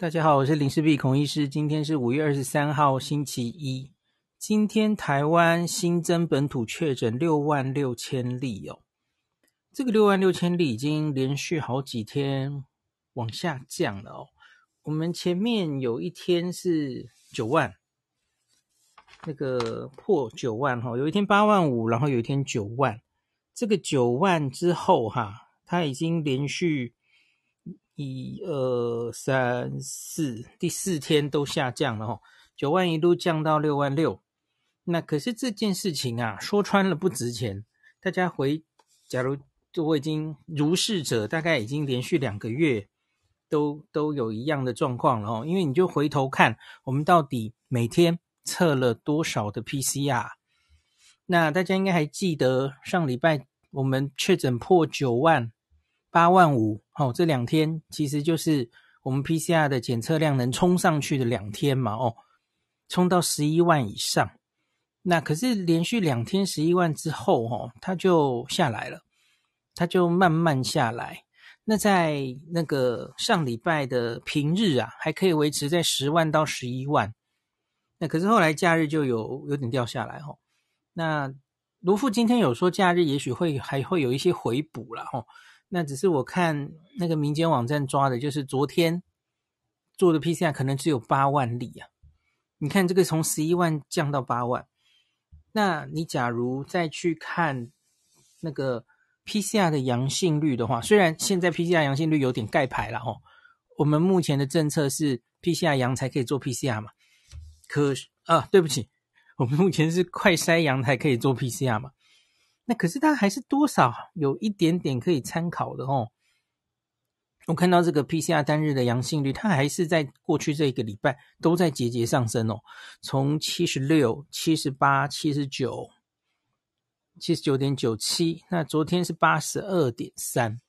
大家好，我是林氏璧孔医师。今天是五月二十三号，星期一。今天台湾新增本土确诊六万六千例哦，这个六万六千例已经连续好几天往下降了哦。我们前面有一天是九万，那个破九万哈，有一天八万五，然后有一天九万。这个九万之后哈，它已经连续。一二三四，第四天都下降了哦，九万一路降到六万六。那可是这件事情啊，说穿了不值钱。大家回，假如就我已经如是者，大概已经连续两个月都都有一样的状况了哦。因为你就回头看，我们到底每天测了多少的 PCR？那大家应该还记得上礼拜我们确诊破九万。八万五，哦，这两天其实就是我们 PCR 的检测量能冲上去的两天嘛，哦，冲到十一万以上。那可是连续两天十一万之后，哦，它就下来了，它就慢慢下来。那在那个上礼拜的平日啊，还可以维持在十万到十一万。那可是后来假日就有有点掉下来，哦。那卢副今天有说假日也许会还会有一些回补了，哦。那只是我看那个民间网站抓的，就是昨天做的 PCR 可能只有八万例啊。你看这个从十一万降到八万，那你假如再去看那个 PCR 的阳性率的话，虽然现在 PCR 阳性率有点盖牌了哦，我们目前的政策是 PCR 阳才可以做 PCR 嘛，可啊，对不起，我们目前是快筛阳才可以做 PCR 嘛。那可是它还是多少有一点点可以参考的哦。我看到这个 PCR 单日的阳性率，它还是在过去这一个礼拜都在节节上升哦，从七十六、七十八、七十九、七十九点九七，那昨天是八十二点三。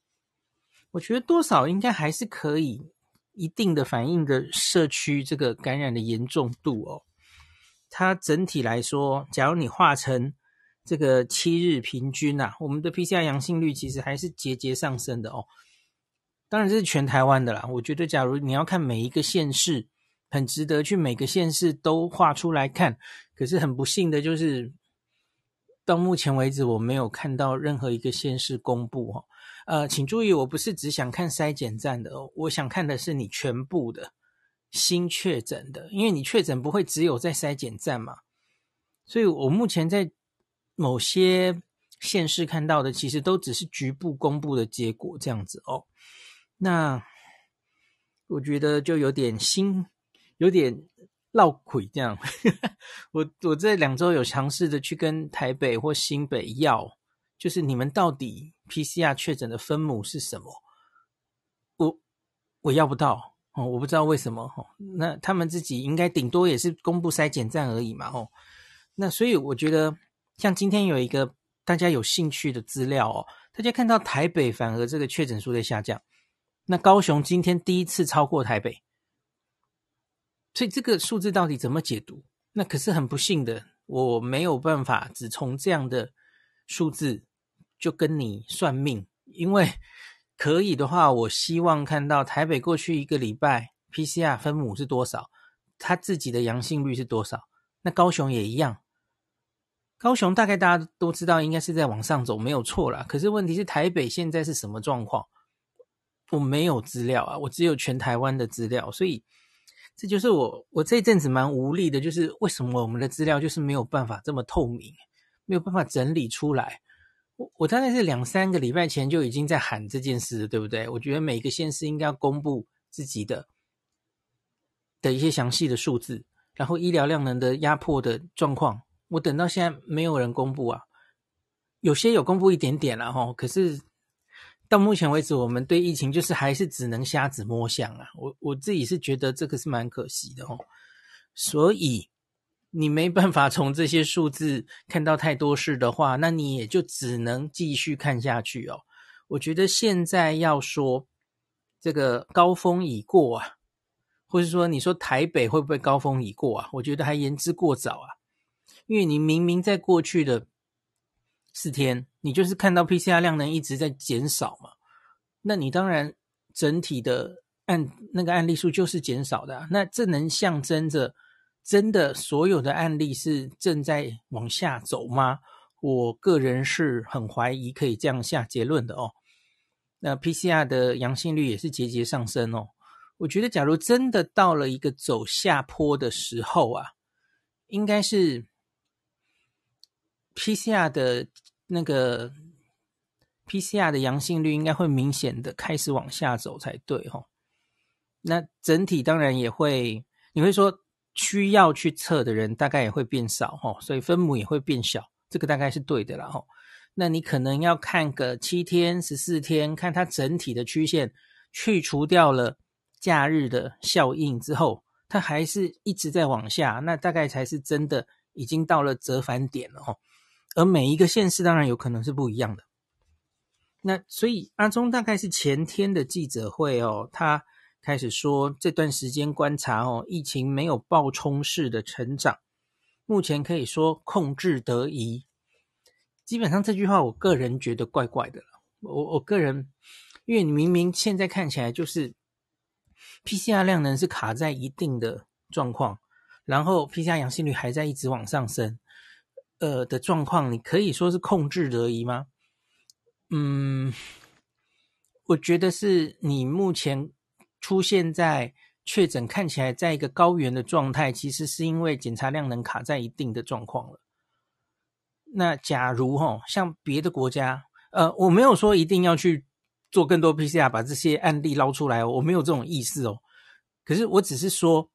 我觉得多少应该还是可以一定的反映的社区这个感染的严重度哦。它整体来说，假如你化成这个七日平均呐、我们的 PCR 阳性率其实还是节节上升的哦。当然这是全台湾的啦。我觉得，假如你要看每一个县市，很值得去每个县市都画出来看。可是很不幸的就是，到目前为止我没有看到任何一个县市公布哦。呃，请注意，我不是只想看筛检站的哦，我想看的是你全部的新确诊的，因为你确诊不会只有在筛检站嘛。所以我目前在。某些县市看到的，其实都只是局部公布的结果，这样子哦。那我觉得就有点心，有点绕鬼这样。我我这两周有尝试的去跟台北或新北要，就是你们到底 PCR 确诊的分母是什么？我我要不到哦，我不知道为什么哦。那他们自己应该顶多也是公布筛检站而已嘛哦。那所以我觉得。像今天有一个大家有兴趣的资料哦，大家看到台北反而这个确诊数在下降，那高雄今天第一次超过台北，所以这个数字到底怎么解读？那可是很不幸的，我没有办法只从这样的数字就跟你算命，因为可以的话，我希望看到台北过去一个礼拜 PCR 分母是多少，他自己的阳性率是多少，那高雄也一样。高雄大概大家都知道，应该是在往上走，没有错啦。可是问题是，台北现在是什么状况？我没有资料啊，我只有全台湾的资料，所以这就是我我这一阵子蛮无力的，就是为什么我们的资料就是没有办法这么透明，没有办法整理出来。我我大概是两三个礼拜前就已经在喊这件事，对不对？我觉得每个县市应该要公布自己的的一些详细的数字，然后医疗量能的压迫的状况。我等到现在没有人公布啊，有些有公布一点点了哈，可是到目前为止，我们对疫情就是还是只能瞎子摸象啊。我我自己是觉得这个是蛮可惜的哦，所以你没办法从这些数字看到太多事的话，那你也就只能继续看下去哦。我觉得现在要说这个高峰已过啊，或是说你说台北会不会高峰已过啊？我觉得还言之过早啊。因为你明明在过去的四天，你就是看到 PCR 量能一直在减少嘛，那你当然整体的案那个案例数就是减少的。那这能象征着真的所有的案例是正在往下走吗？我个人是很怀疑可以这样下结论的哦。那 PCR 的阳性率也是节节上升哦。我觉得，假如真的到了一个走下坡的时候啊，应该是 PCR 的那个 PCR 的阳性率应该会明显的开始往下走才对哦。那整体当然也会，你会说需要去测的人大概也会变少哦，所以分母也会变小，这个大概是对的啦哦。那你可能要看个七天、十四天，看它整体的曲线，去除掉了。假日的效应之后，它还是一直在往下，那大概才是真的已经到了折返点了哦。而每一个县市当然有可能是不一样的。那所以阿中大概是前天的记者会哦，他开始说这段时间观察哦，疫情没有爆冲式的成长，目前可以说控制得宜。基本上这句话我个人觉得怪怪的了。我我个人，因为你明明现在看起来就是。PCR 量能是卡在一定的状况，然后 PCR 阳性率还在一直往上升，呃的状况，你可以说是控制得宜吗？嗯，我觉得是你目前出现在确诊看起来在一个高原的状态，其实是因为检查量能卡在一定的状况了。那假如哦，像别的国家，呃，我没有说一定要去。做更多 PCR，把这些案例捞出来哦，我没有这种意思哦。可是我只是说，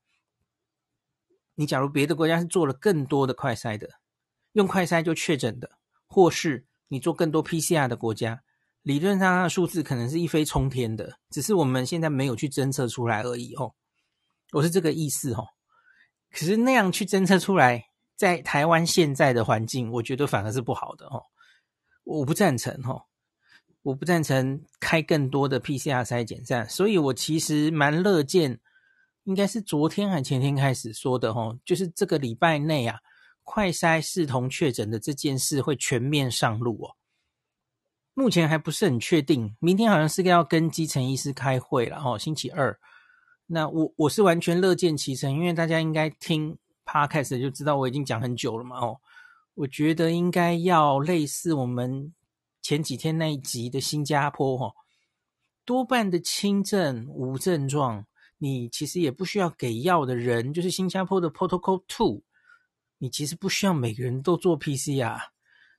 你假如别的国家是做了更多的快筛的，用快筛就确诊的，或是你做更多 PCR 的国家，理论上它的数字可能是一飞冲天的，只是我们现在没有去侦测出来而已哦。我是这个意思哦。可是那样去侦测出来，在台湾现在的环境，我觉得反而是不好的哦。我不赞成哦。我不赞成开更多的 PCR 筛检站，所以我其实蛮乐见，应该是昨天还前天开始说的哦，就是这个礼拜内啊，快筛视同确诊的这件事会全面上路哦。目前还不是很确定，明天好像是要跟基层医师开会了哦，星期二。那我我是完全乐见其成，因为大家应该听 Podcast 就知道我已经讲很久了嘛哦，我觉得应该要类似我们。前几天那一集的新加坡，哈，多半的轻症无症状，你其实也不需要给药的人，就是新加坡的 Protocol Two，你其实不需要每个人都做 PCR，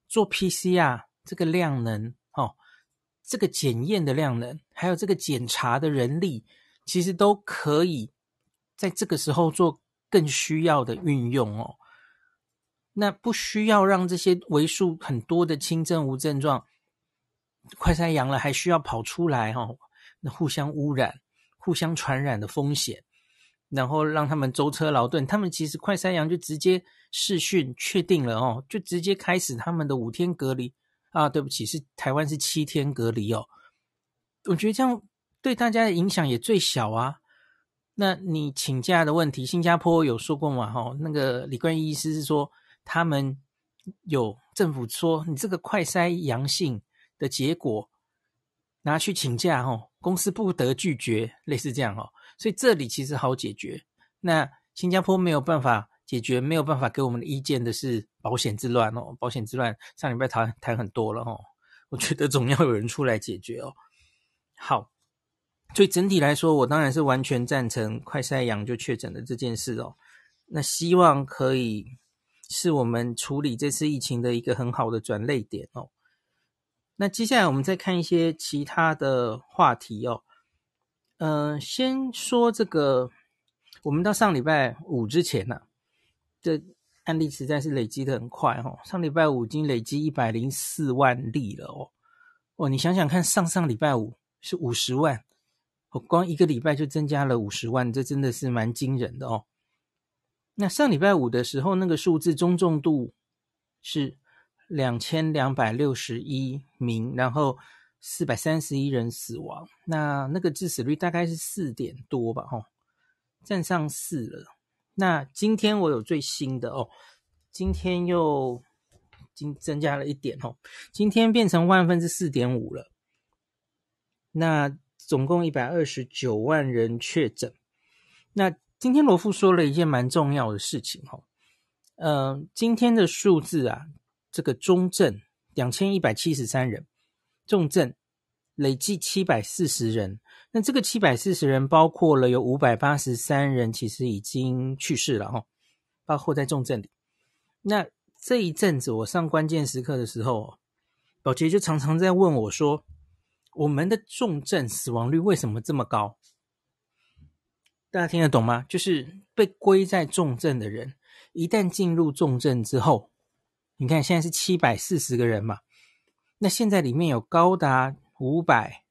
做 PCR 这个量能，哦，这个检验的量能，还有这个检查的人力，其实都可以在这个时候做更需要的运用哦。那不需要让这些为数很多的轻症无症状。快筛阳了还需要跑出来哈、哦，那互相污染、互相传染的风险，然后让他们舟车劳顿。他们其实快筛阳就直接视讯确定了哦，就直接开始他们的五天隔离啊。对不起，是台湾是七天隔离哦。我觉得这样对大家的影响也最小啊。那你请假的问题，新加坡有说过吗？哈、哦，那个李冠毅医师是说他们有政府说你这个快筛阳性。的结果拿去请假哦，公司不得拒绝，类似这样哦，所以这里其实好解决。那新加坡没有办法解决，没有办法给我们的意见的是保险之乱哦，保险之乱上礼拜谈谈很多了哦，我觉得总要有人出来解决哦。好，所以整体来说，我当然是完全赞成快筛阳就确诊的这件事哦。那希望可以是我们处理这次疫情的一个很好的转捩点哦。那接下来我们再看一些其他的话题哦。嗯、先说这个，我们到上礼拜五之前呢、啊，这案例实在是累积的很快哦。上礼拜五已经累积一百零四万例了哦。哦，你想想看，上上礼拜五是五十万，我光一个礼拜就增加了五十万，这真的是蛮惊人的哦。那上礼拜五的时候，那个数字中重度是。两千两百六十一名，然后四百三十一人死亡，那那个致死率大概是四点多吧，吼，占上四了。那今天我有最新的哦，今天又增增加了一点哦，今天变成万分之四点五了。那总共一百二十九万人确诊。那今天罗富说了一件蛮重要的事情哈，呃，今天的数字啊，这个中症两千一百七十三人，重症累计七百四十人。那这个七百四十人包括了有五百八十三人其实已经去世了哈，包括在重症里。那这一阵子我上关键时刻的时候，宝杰就常常在问我说，我们的重症死亡率为什么这么高？大家听得懂吗？就是被归在重症的人，一旦进入重症之后，你看现在是七百四十个人嘛，那现在里面有高达五百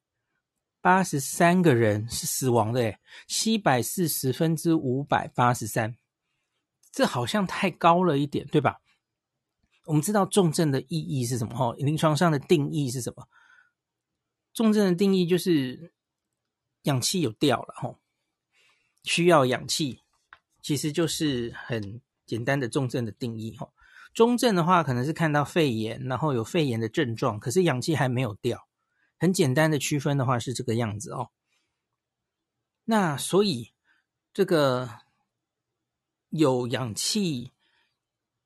八十三个人是死亡的，诶，七百四十分之五百八十三，这好像太高了一点，对吧？我们知道重症的意义是什么？哈，临床上的定义是什么？重症的定义就是氧气有掉了，哈。需要氧气，其实就是很简单的重症的定义哈。中症的话，可能是看到肺炎，然后有肺炎的症状，可是氧气还没有掉。很简单的区分的话是这个样子哦。那所以这个有氧气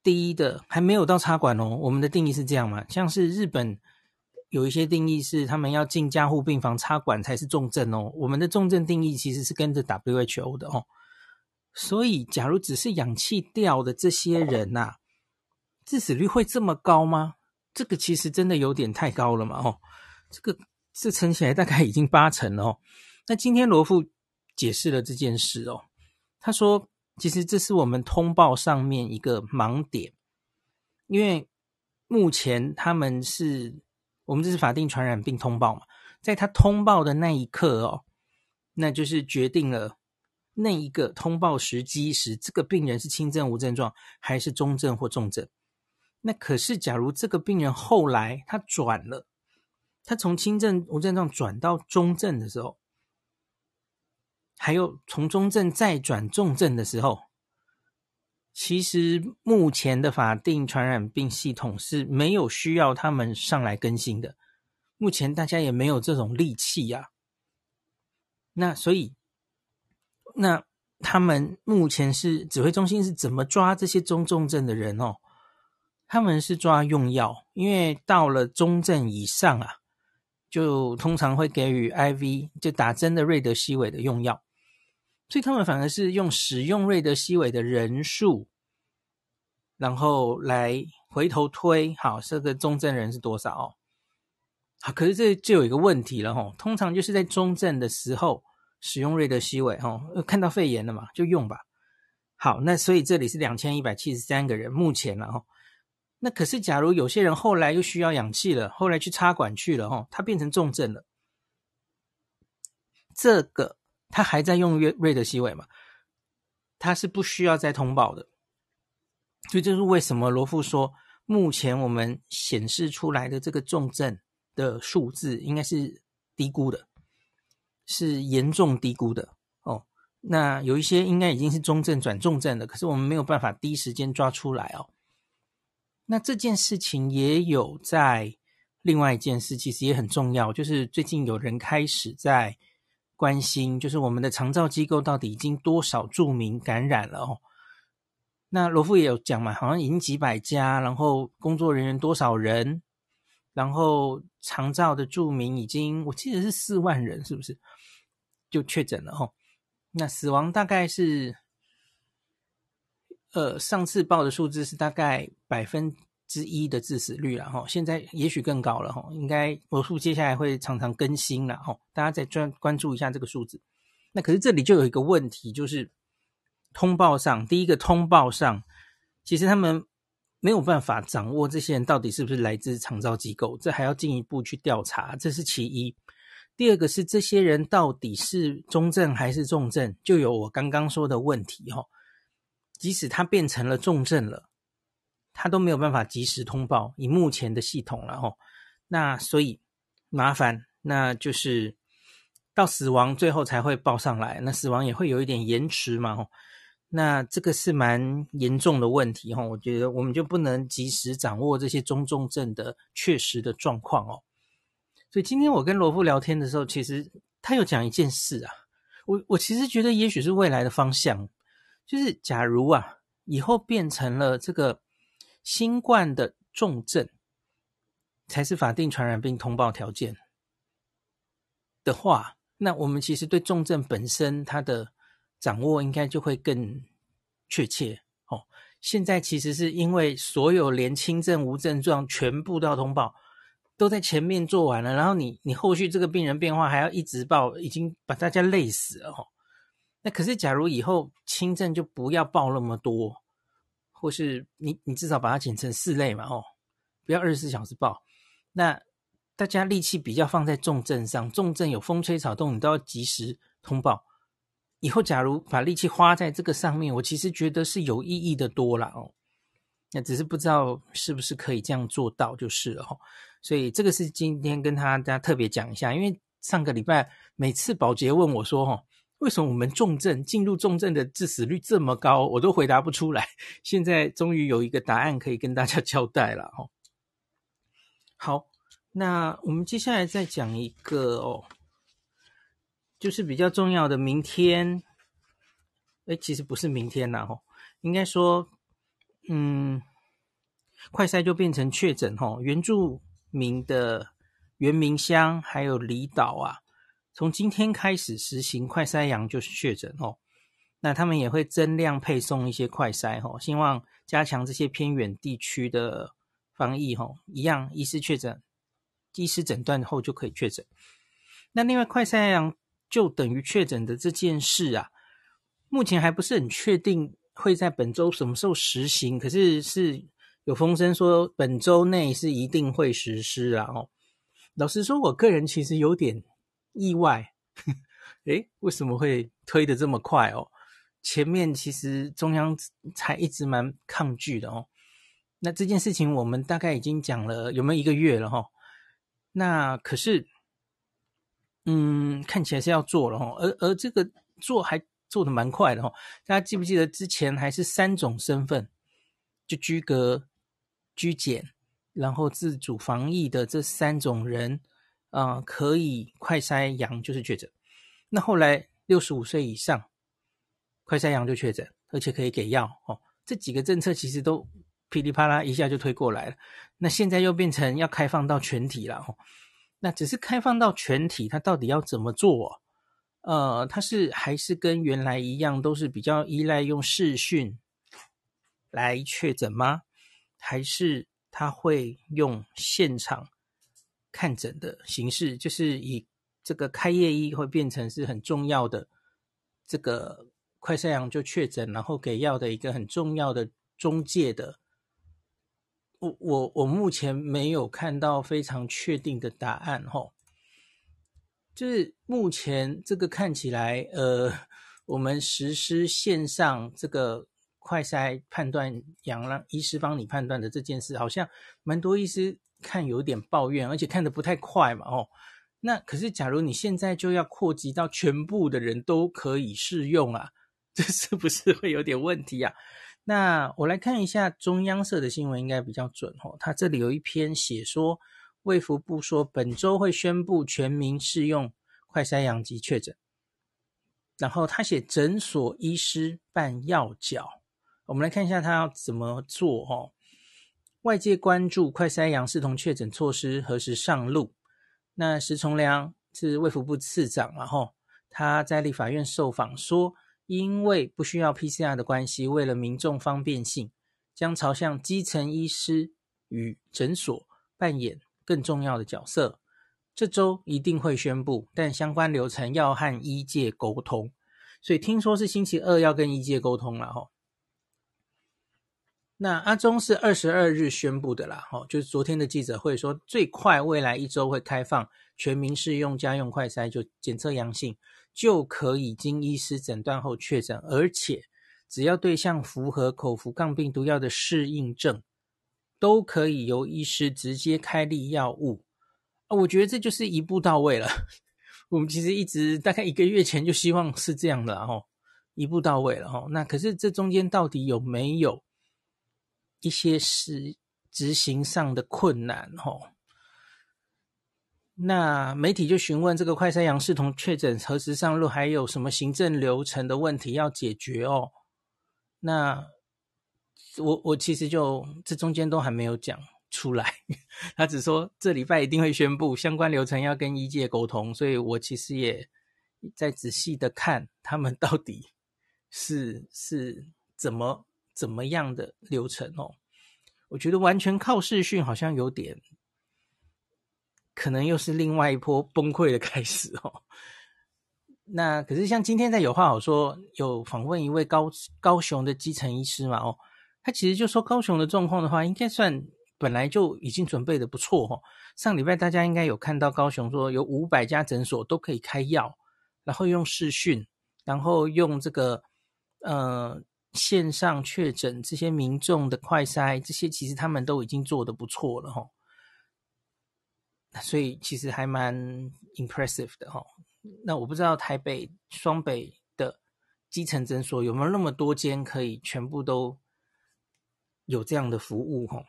低的还没有到插管哦。我们的定义是这样嘛？像是日本。有一些定义是他们要进加护病房插管才是重症哦。我们的重症定义其实是跟着 WHO 的哦。所以，假如只是氧气掉的这些人呐、啊，致死率会这么高吗？这个其实真的有点太高了嘛哦。这个这乘起来大概已经八成了哦。那今天罗富解释了这件事哦，他说其实这是我们通报上面一个盲点，因为目前他们是。我们这是法定传染病通报嘛，在他通报的那一刻哦，那就是决定了那一个通报时机时，这个病人是轻症无症状还是中症或重症。那可是，假如这个病人后来他转了，他从轻症无症状转到中症的时候，还有从中症再转重症的时候。其实目前的法定传染病系统是没有需要他们上来更新的，目前大家也没有这种力气呀、啊。那所以，那他们目前是指挥中心是怎么抓这些中重症的人哦？他们是抓用药，因为到了中症以上啊，就通常会给予 IV，就打针的瑞德西韦的用药。所以他们反而是用使用瑞德西韦的人数，然后来回头推，好，这个中症人是多少哦？好，可是这就有一个问题了哈，通常就是在中症的时候使用瑞德西韦哈，看到肺炎了嘛，就用吧。好，那所以这里是两千一百七十三个人目前了哈。那可是假如有些人后来又需要氧气了，后来去插管去了哈，他变成重症了，这个。他还在用瑞瑞德西韦嘛？他是不需要再通报的，所以这是为什么罗富说，目前我们显示出来的这个重症的数字应该是低估的，是严重低估的哦。那有一些应该已经是中症转重症了，可是我们没有办法第一时间抓出来哦。那这件事情也有在另外一件事，其实也很重要，就是最近有人开始在。关心就是我们的长照机构到底已经多少住民感染了哦？那罗富也有讲嘛，好像已经几百家，然后工作人员多少人，然后长照的住民已经我记得是四万人，是不是就确诊了哦？那死亡大概是，呃，上次报的数字是大概百分。之一的致死率了哈，现在也许更高了哈，应该魔术接下来会常常更新了哈，大家再专关注一下这个数字。那可是这里就有一个问题，就是通报上，第一个通报上，其实他们没有办法掌握这些人到底是不是来自长照机构，这还要进一步去调查，这是其一。第二个是这些人到底是中症还是重症，就有我刚刚说的问题哈，即使他变成了重症了。他都没有办法及时通报，以目前的系统了吼，那所以麻烦，那就是到死亡最后才会报上来，那死亡也会有一点延迟嘛吼，那这个是蛮严重的问题吼，我觉得我们就不能及时掌握这些中重症的确实的状况哦。所以今天我跟罗富聊天的时候，其实他有讲一件事啊，我我其实觉得也许是未来的方向，就是假如啊，以后变成了这个新冠的重症才是法定传染病通报条件的话，那我们其实对重症本身它的掌握应该就会更确切哦。现在其实是因为所有连轻症无症状全部都要通报。都在前面做完了，然后你你后续这个病人变化还要一直报，已经把大家累死了哦。那可是假如以后轻症就不要报那么多，或是你你至少把它剪成四类嘛哦，不要二十四小时报。那大家力气比较放在重症上，重症有风吹草动你都要及时通报。以后假如把力气花在这个上面，我其实觉得是有意义的多了哦。那只是不知道是不是可以这样做到就是了哈。所以这个是今天跟大家特别讲一下，因为上个礼拜每次保洁问我说：“哈，为什么我们重症进入重症的致死率这么高？”我都回答不出来。现在终于有一个答案可以跟大家 交代了哈。好，那我们接下来再讲一个哦，就是比较重要的明天。哎，其实不是明天啦，哦，应该说，嗯，快筛就变成确诊哦，原住民的原民乡还有离岛啊，从今天开始实行快筛阳就是确诊哦。那他们也会增量配送一些快筛哦，希望加强这些偏远地区的防疫哦。一样，医师确诊，医师诊断后就可以确诊。那另外，快筛阳就等于确诊的这件事啊，目前还不是很确定会在本周什么时候实行，可是是。有风声说本周内是一定会实施啊！哦，老实说，我个人其实有点意外，诶，为什么会推得这么快哦？前面其实中央才一直蛮抗拒的哦。那这件事情我们大概已经讲了有没有一个月了哈？那可是，嗯，看起来是要做了哈，而而这个做还做的蛮快的哈。大家记不记得之前还是三种身份就居隔？居检，然后自主防疫的这三种人，啊、可以快筛阳就是确诊。那后来六十五岁以上，快筛阳就确诊，而且可以给药哦。这几个政策其实都噼里啪啦一下就推过来了。那现在又变成要开放到全体了哦。那只是开放到全体，它到底要怎么做？呃，它是还是跟原来一样，都是比较依赖用视讯来确诊吗？还是他会用现场看诊的形式，就是以这个开业医会变成是很重要的这个快筛阳就确诊，然后给药的一个很重要的中介的。我我我目前没有看到非常确定的答案吼，就是目前这个看起来，呃，我们实施线上这个。快筛判断阳，让医师帮你判断的这件事，好像蛮多医师看有点抱怨，而且看得不太快嘛。哦，那可是假如你现在就要扩及到全部的人都可以适用啊，这是不是会有点问题啊？那我来看一下中央社的新闻，应该比较准哦。他这里有一篇写说，卫福部说本周会宣布全民适用快筛阳及确诊，然后他写诊所医师办药缴。我们来看一下他要怎么做哦。外界关注快筛阳视同确诊措施何时上路？那石崇良是卫福部次长，然后他在立法院受访说，因为不需要 PCR 的关系，为了民众方便性，将朝向基层医师与诊所扮演更重要的角色。这周一定会宣布，但相关流程要和医界沟通，所以听说是星期二要跟医界沟通了哈。那阿中是二十二日宣布的啦，哦，就是昨天的记者会说，最快未来一周会开放全民适用家用快筛，就检测阳性就可以经医师诊断后确诊，而且只要对象符合口服抗病毒药的适应症，都可以由医师直接开立药物。啊，我觉得这就是一步到位了。我们其实一直大概一个月前就希望是这样的，哦，一步到位了，哈。那可是这中间到底有没有？一些是执行上的困难，哦，那媒体就询问这个快筛阳视同确诊何时上路，还有什么行政流程的问题要解决哦？那我我其实就这中间都还没有讲出来，他只说这礼拜一定会宣布相关流程，要跟医界沟通，所以我其实也在仔细的看他们到底是是怎么怎么样的流程哦。我觉得完全靠视讯好像有点，可能又是另外一波崩溃的开始哦。那可是像今天在有话好说，有访问一位高高雄的基层医师嘛哦，他其实就说高雄的状况的话，应该算本来就已经准备的不错哦。上礼拜大家应该有看到高雄说有五百家诊所都可以开药，然后用视讯，然后用这个呃。线上确诊这些民众的快筛，这些其实他们都已经做得不错了哈，所以其实还蛮 impressive 的哈。那我不知道台北、双北的基层诊所有没有那么多间可以全部都有这样的服务哈。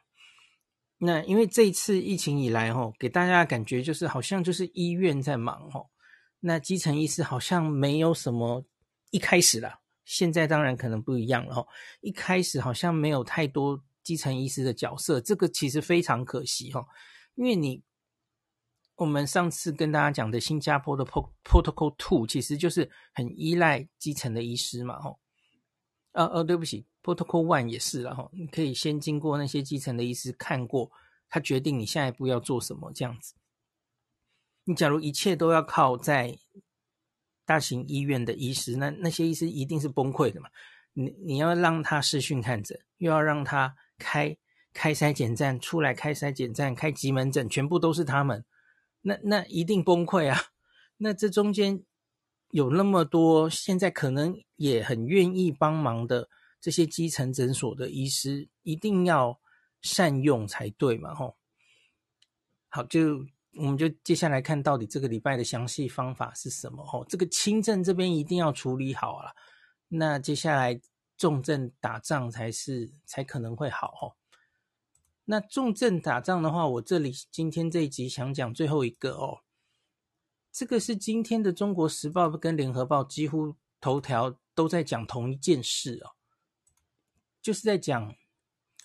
那因为这一次疫情以来哈，给大家的感觉就是好像就是医院在忙哈，那基层医师好像没有什么一开始啦。现在当然可能不一样了哈，一开始好像没有太多基层医师的角色，这个其实非常可惜哈，因为你我们上次跟大家讲的新加坡的 Protocol Two 其实就是很依赖基层的医师嘛哈，呃呃，对不起，Protocol One 也是了哈，你可以先经过那些基层的医师看过，他决定你下一步要做什么这样子。你假如一切都要靠在大型医院的医师，那那些医师一定是崩溃的嘛？你你要让他视讯看诊，又要让他开开筛检站出来，开筛检站开急门诊，全部都是他们，那那一定崩溃啊！那这中间有那么多现在可能也很愿意帮忙的这些基层诊所的医师，一定要善用才对嘛？吼，好就。我们就接下来看到底这个礼拜的详细方法是什么哦？这个轻症这边一定要处理好了，那接下来重症打仗才是才可能会好哦。那重症打仗的话，我这里今天这一集想讲最后一个哦，这个是今天的《中国时报》跟《联合报》几乎头条都在讲同一件事哦，就是在讲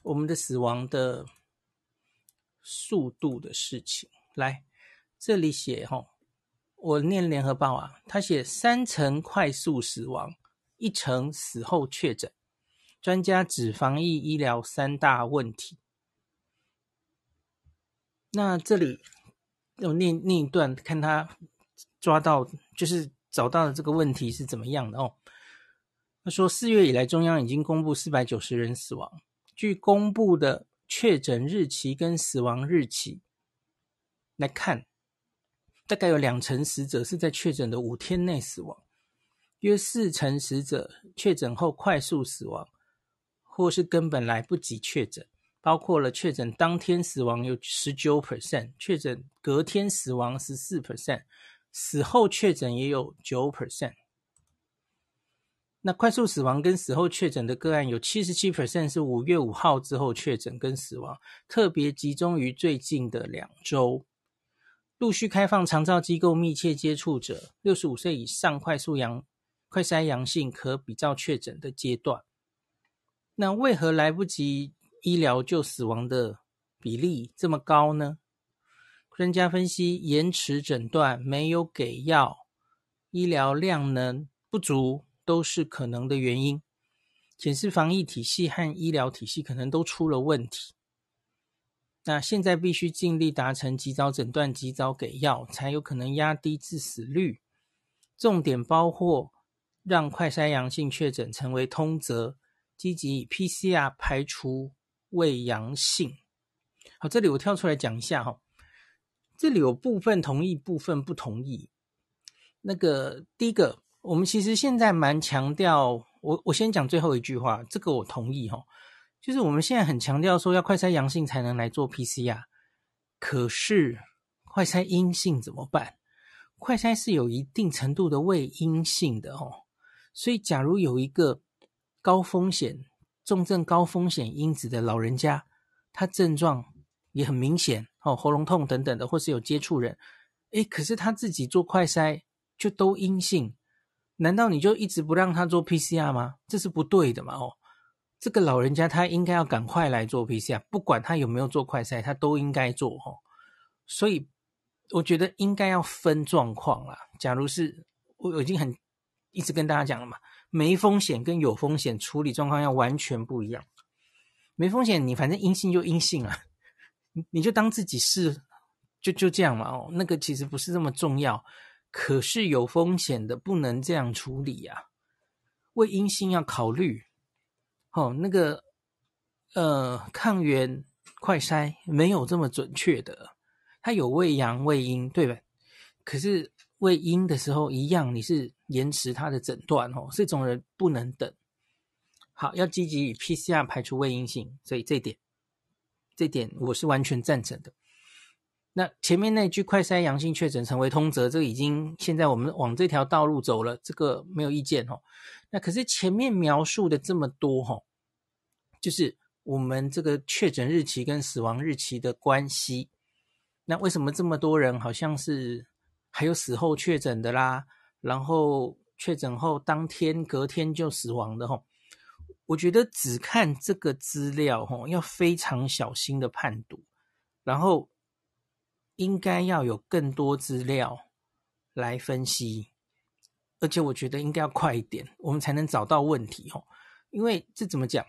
我们的死亡的速度的事情。来，这里写哈，我念联合报啊，他写三成快速死亡，一成死后确诊，专家指防疫医疗三大问题。那这里我念念一段，看他抓到就是找到的这个问题是怎么样的哦。他说，四月以来，中央已经公布四百九十人死亡，据公布的确诊日期跟死亡日期。来看，大概有两成死者是在确诊的五天内死亡，约四成死者确诊后快速死亡，或是根本来不及确诊，包括了确诊当天死亡有十九 percent，确诊隔天死亡十四 percent，死后确诊也有九 percent。那快速死亡跟死后确诊的个案有七十七 percent 是五月五号之后确诊跟死亡，特别集中于最近的两周。陆续开放长照机构密切接触者、六十五岁以上快速阳快筛阳性可比照确诊的阶段。那为何来不及医疗就死亡的比例这么高呢？专家分析，延迟诊断、没有给药、医疗量能不足都是可能的原因，显示防疫体系和医疗体系可能都出了问题。那现在必须尽力达成及早诊断、及早给药，才有可能压低致死率。重点包括让快筛阳性确诊成为通则，积极以 PCR 排除伪阳性。好，这里我跳出来讲一下哈，这里有部分同意，部分不同意。那个第一个，我们其实现在蛮强调，我我先讲最后一句话，这个我同意哈。就是我们现在很强调说要快筛阳性才能来做 PCR，可是快筛阴性怎么办？快筛是有一定程度的伪阴性的哦，所以假如有一个高风险、重症高风险因子的老人家，他症状也很明显哦，喉咙痛等等的，或是有接触人，哎，可是他自己做快筛就都阴性，难道你就一直不让他做 PCR 吗？这是不对的嘛！哦，这个老人家他应该要赶快来做 PCR，不管他有没有做快筛，他都应该做哦。所以我觉得应该要分状况啦。假如是我已经很一直跟大家讲了嘛，没风险跟有风险处理状况要完全不一样。没风险，你反正阴性就阴性啊，你就当自己是。就就这样嘛，哦，那个其实不是这么重要，可是有风险的不能这样处理啊。为阴性要考虑，哦，那个呃抗原快筛没有这么准确的，它有伪阳伪阴，对吧？可是伪阴的时候一样，你是延迟它的诊断哦，这种人不能等。好，要积极以 PCR 排除伪阴性，所以这点这点我是完全赞成的。那前面那句快筛阳性确诊成为通则，这个已经现在我们往这条道路走了，这个没有意见哦。那可是前面描述的这么多哈，就是我们这个确诊日期跟死亡日期的关系。那为什么这么多人好像是还有死后确诊的啦，然后确诊后当天隔天就死亡的哈？我觉得只看这个资料哈，要非常小心的判读，然后。应该要有更多资料来分析，而且我觉得应该要快一点，我们才能找到问题哦。因为这怎么讲？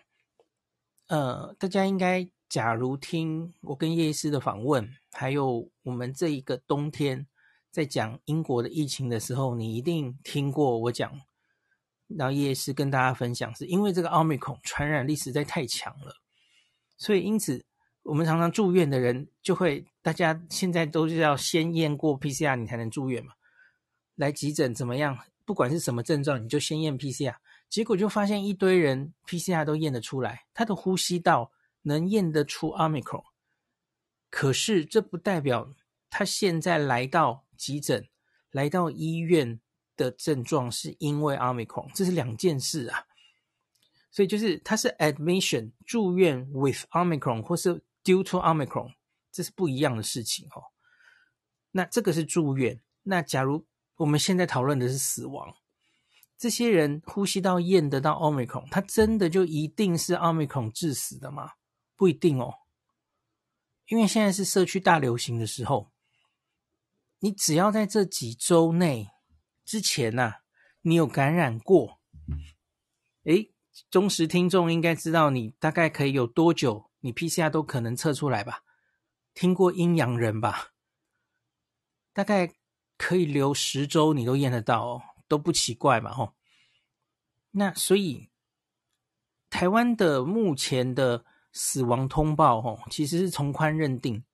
呃，大家应该假如听我跟叶医师的访问，还有我们这一个冬天在讲英国的疫情的时候，你一定听过我讲，然后叶医师跟大家分享，是因为这个奥密克戎传染力实在太强了，所以因此。我们常常住院的人就会，大家现在都是要先验过 PCR，你才能住院嘛。来急诊怎么样？不管是什么症状，你就先验 PCR。结果就发现一堆人 PCR 都验得出来，他的呼吸道能验得出 Omicron。可是这不代表他现在来到急诊、来到医院的症状是因为 Omicron，这是两件事啊。所以就是他是 admission 住院 with Omicron 或是。Due to Omicron，这是不一样的事情哦。那这个是住院。那假如我们现在讨论的是死亡，这些人呼吸道验得到 Omicron，他真的就一定是 Omicron 致死的吗？不一定哦。因为现在是社区大流行的时候，你只要在这几周内之前呐、你有感染过，诶，忠实听众应该知道你大概可以有多久。你 PCR 都可能测出来吧？听过阴阳人吧？大概可以留十周，你都验得到哦，都不奇怪嘛，吼。那所以台湾的目前的死亡通报，吼，其实是从宽认定。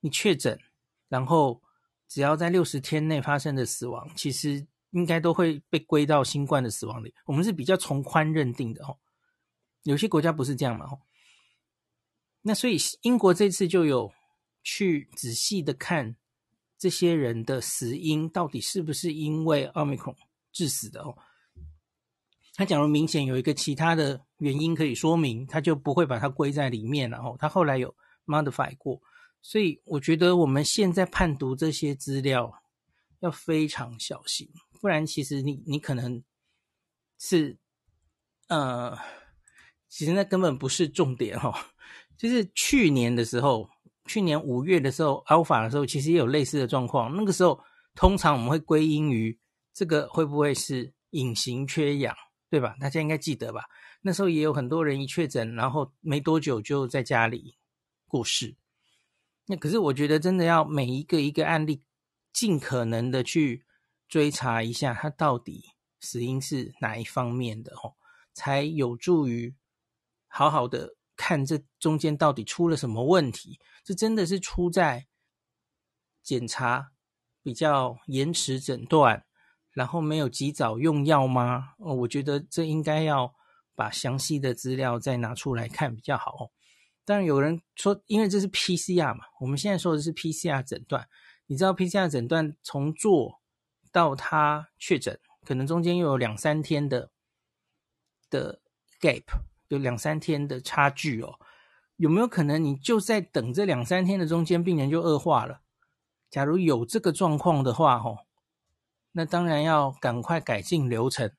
你确诊，然后只要在六十天内发生的死亡，其实应该都会被归到新冠的死亡里。我们是比较从宽认定的，吼。有些国家不是这样嘛，吼。那所以英国这次就有去仔细的看这些人的死因到底是不是因为奥密克戎致死的哦。他假如明显有一个其他的原因可以说明，他就不会把它归在里面了哦。他后来有 modify 过，所以我觉得我们现在判读这些资料要非常小心，不然其实你你可能是呃，其实那根本不是重点哦。就是去年的时候，去年五月的时候，Alpha 的时候，其实也有类似的状况。那个时候，通常我们会归因于这个会不会是隐形缺氧，对吧？大家应该记得吧？那时候也有很多人一确诊，然后没多久就在家里过世。那可是我觉得真的要每一个一个案例，尽可能的去追查一下，它到底死因是哪一方面的哦，才有助于好好的。看这中间到底出了什么问题？这真的是出在检查比较延迟诊断，然后没有及早用药吗？哦，我觉得这应该要把详细的资料再拿出来看比较好哦。当然有人说，因为这是 PCR 嘛，我们现在说的是 PCR 诊断。你知道 PCR 诊断从做到他确诊，可能中间又有两三天的的 gap。有两三天的差距哦，有没有可能你就在等这两三天的中间，病人就恶化了？假如有这个状况的话，吼，那当然要赶快改进流程。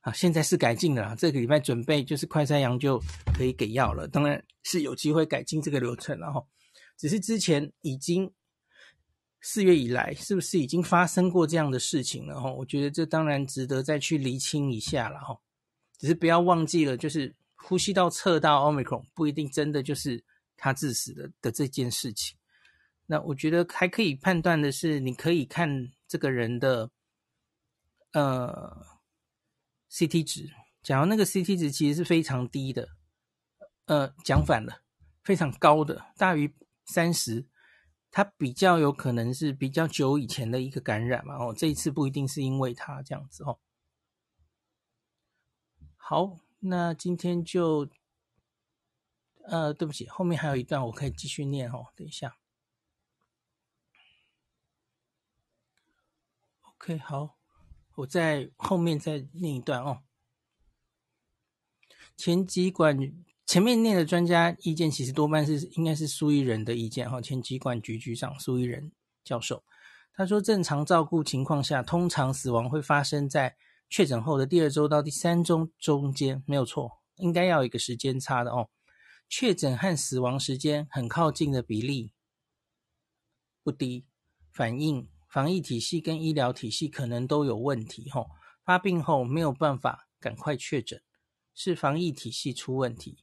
啊，现在是改进了，这个礼拜准备就是快筛阳就可以给药了，当然是有机会改进这个流程了哈。只是之前已经四月以来，是不是已经发生过这样的事情了哈？我觉得这当然值得再去厘清一下了哈。只是不要忘记了，就是呼吸道测到 Omicron 不一定真的就是他致死的的这件事情。那我觉得还可以判断的是，你可以看这个人的呃。CT 值，假如那个 CT 值其实是非常低的，呃，讲反了，非常高的，大于三十，它比较有可能是比较久以前的一个感染嘛，哦，这一次不一定是因为他这样子哦。好，那今天就，呃，对不起，后面还有一段我可以继续念哦，等一下。OK，好。我在后面再念一段哦。前几管前面念的专家意见，其实多半是应该是苏伊仁的意见哈。前疾管局局长苏伊仁教授他说，正常照顾情况下，通常死亡会发生在确诊后的第二周到第三周中间，没有错，应该要有一个时间差的哦。确诊和死亡时间很靠近的比例不低，反映。防疫体系跟医疗体系可能都有问题，吼，发病后没有办法赶快确诊，是防疫体系出问题；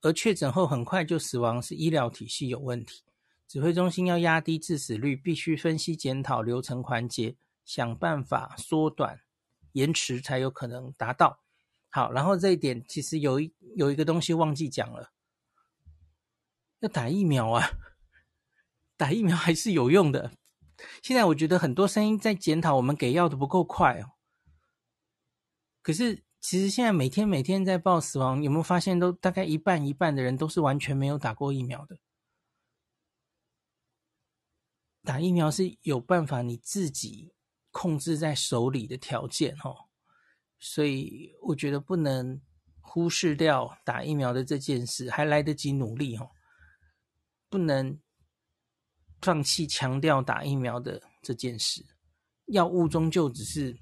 而确诊后很快就死亡，是医疗体系有问题。指挥中心要压低致死率，必须分析检讨流程环节，想办法缩短延迟，才有可能达到。好，然后这一点其实有一有一个东西忘记讲了，要打疫苗啊，打疫苗还是有用的。现在我觉得很多声音在检讨我们给药的不够快哦。可是其实现在每天每天在报死亡，有没有发现都大概一半一半的人都是完全没有打过疫苗的？打疫苗是有办法你自己控制在手里的条件哦，所以我觉得不能忽视掉打疫苗的这件事，还来得及努力哦，不能。放弃强调打疫苗的这件事，药物终究只是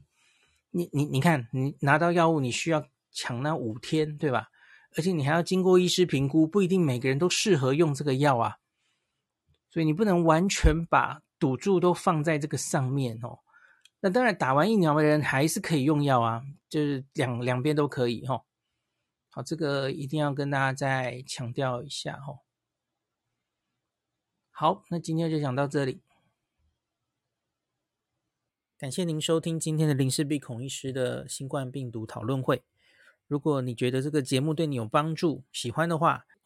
你你你看，你拿到药物，你需要抢那五天，对吧？而且你还要经过医师评估，不一定每个人都适合用这个药啊，所以你不能完全把赌注都放在这个上面哦。那当然，打完疫苗的人还是可以用药啊，就是两两边都可以哦。好，这个一定要跟大家再强调一下哦。好，那今天就讲到这里。感谢您收听今天的林氏璧孔医师的新冠病毒讨论会。如果你觉得这个节目对你有帮助，喜欢的话，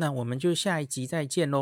那我们就下一集再见喽。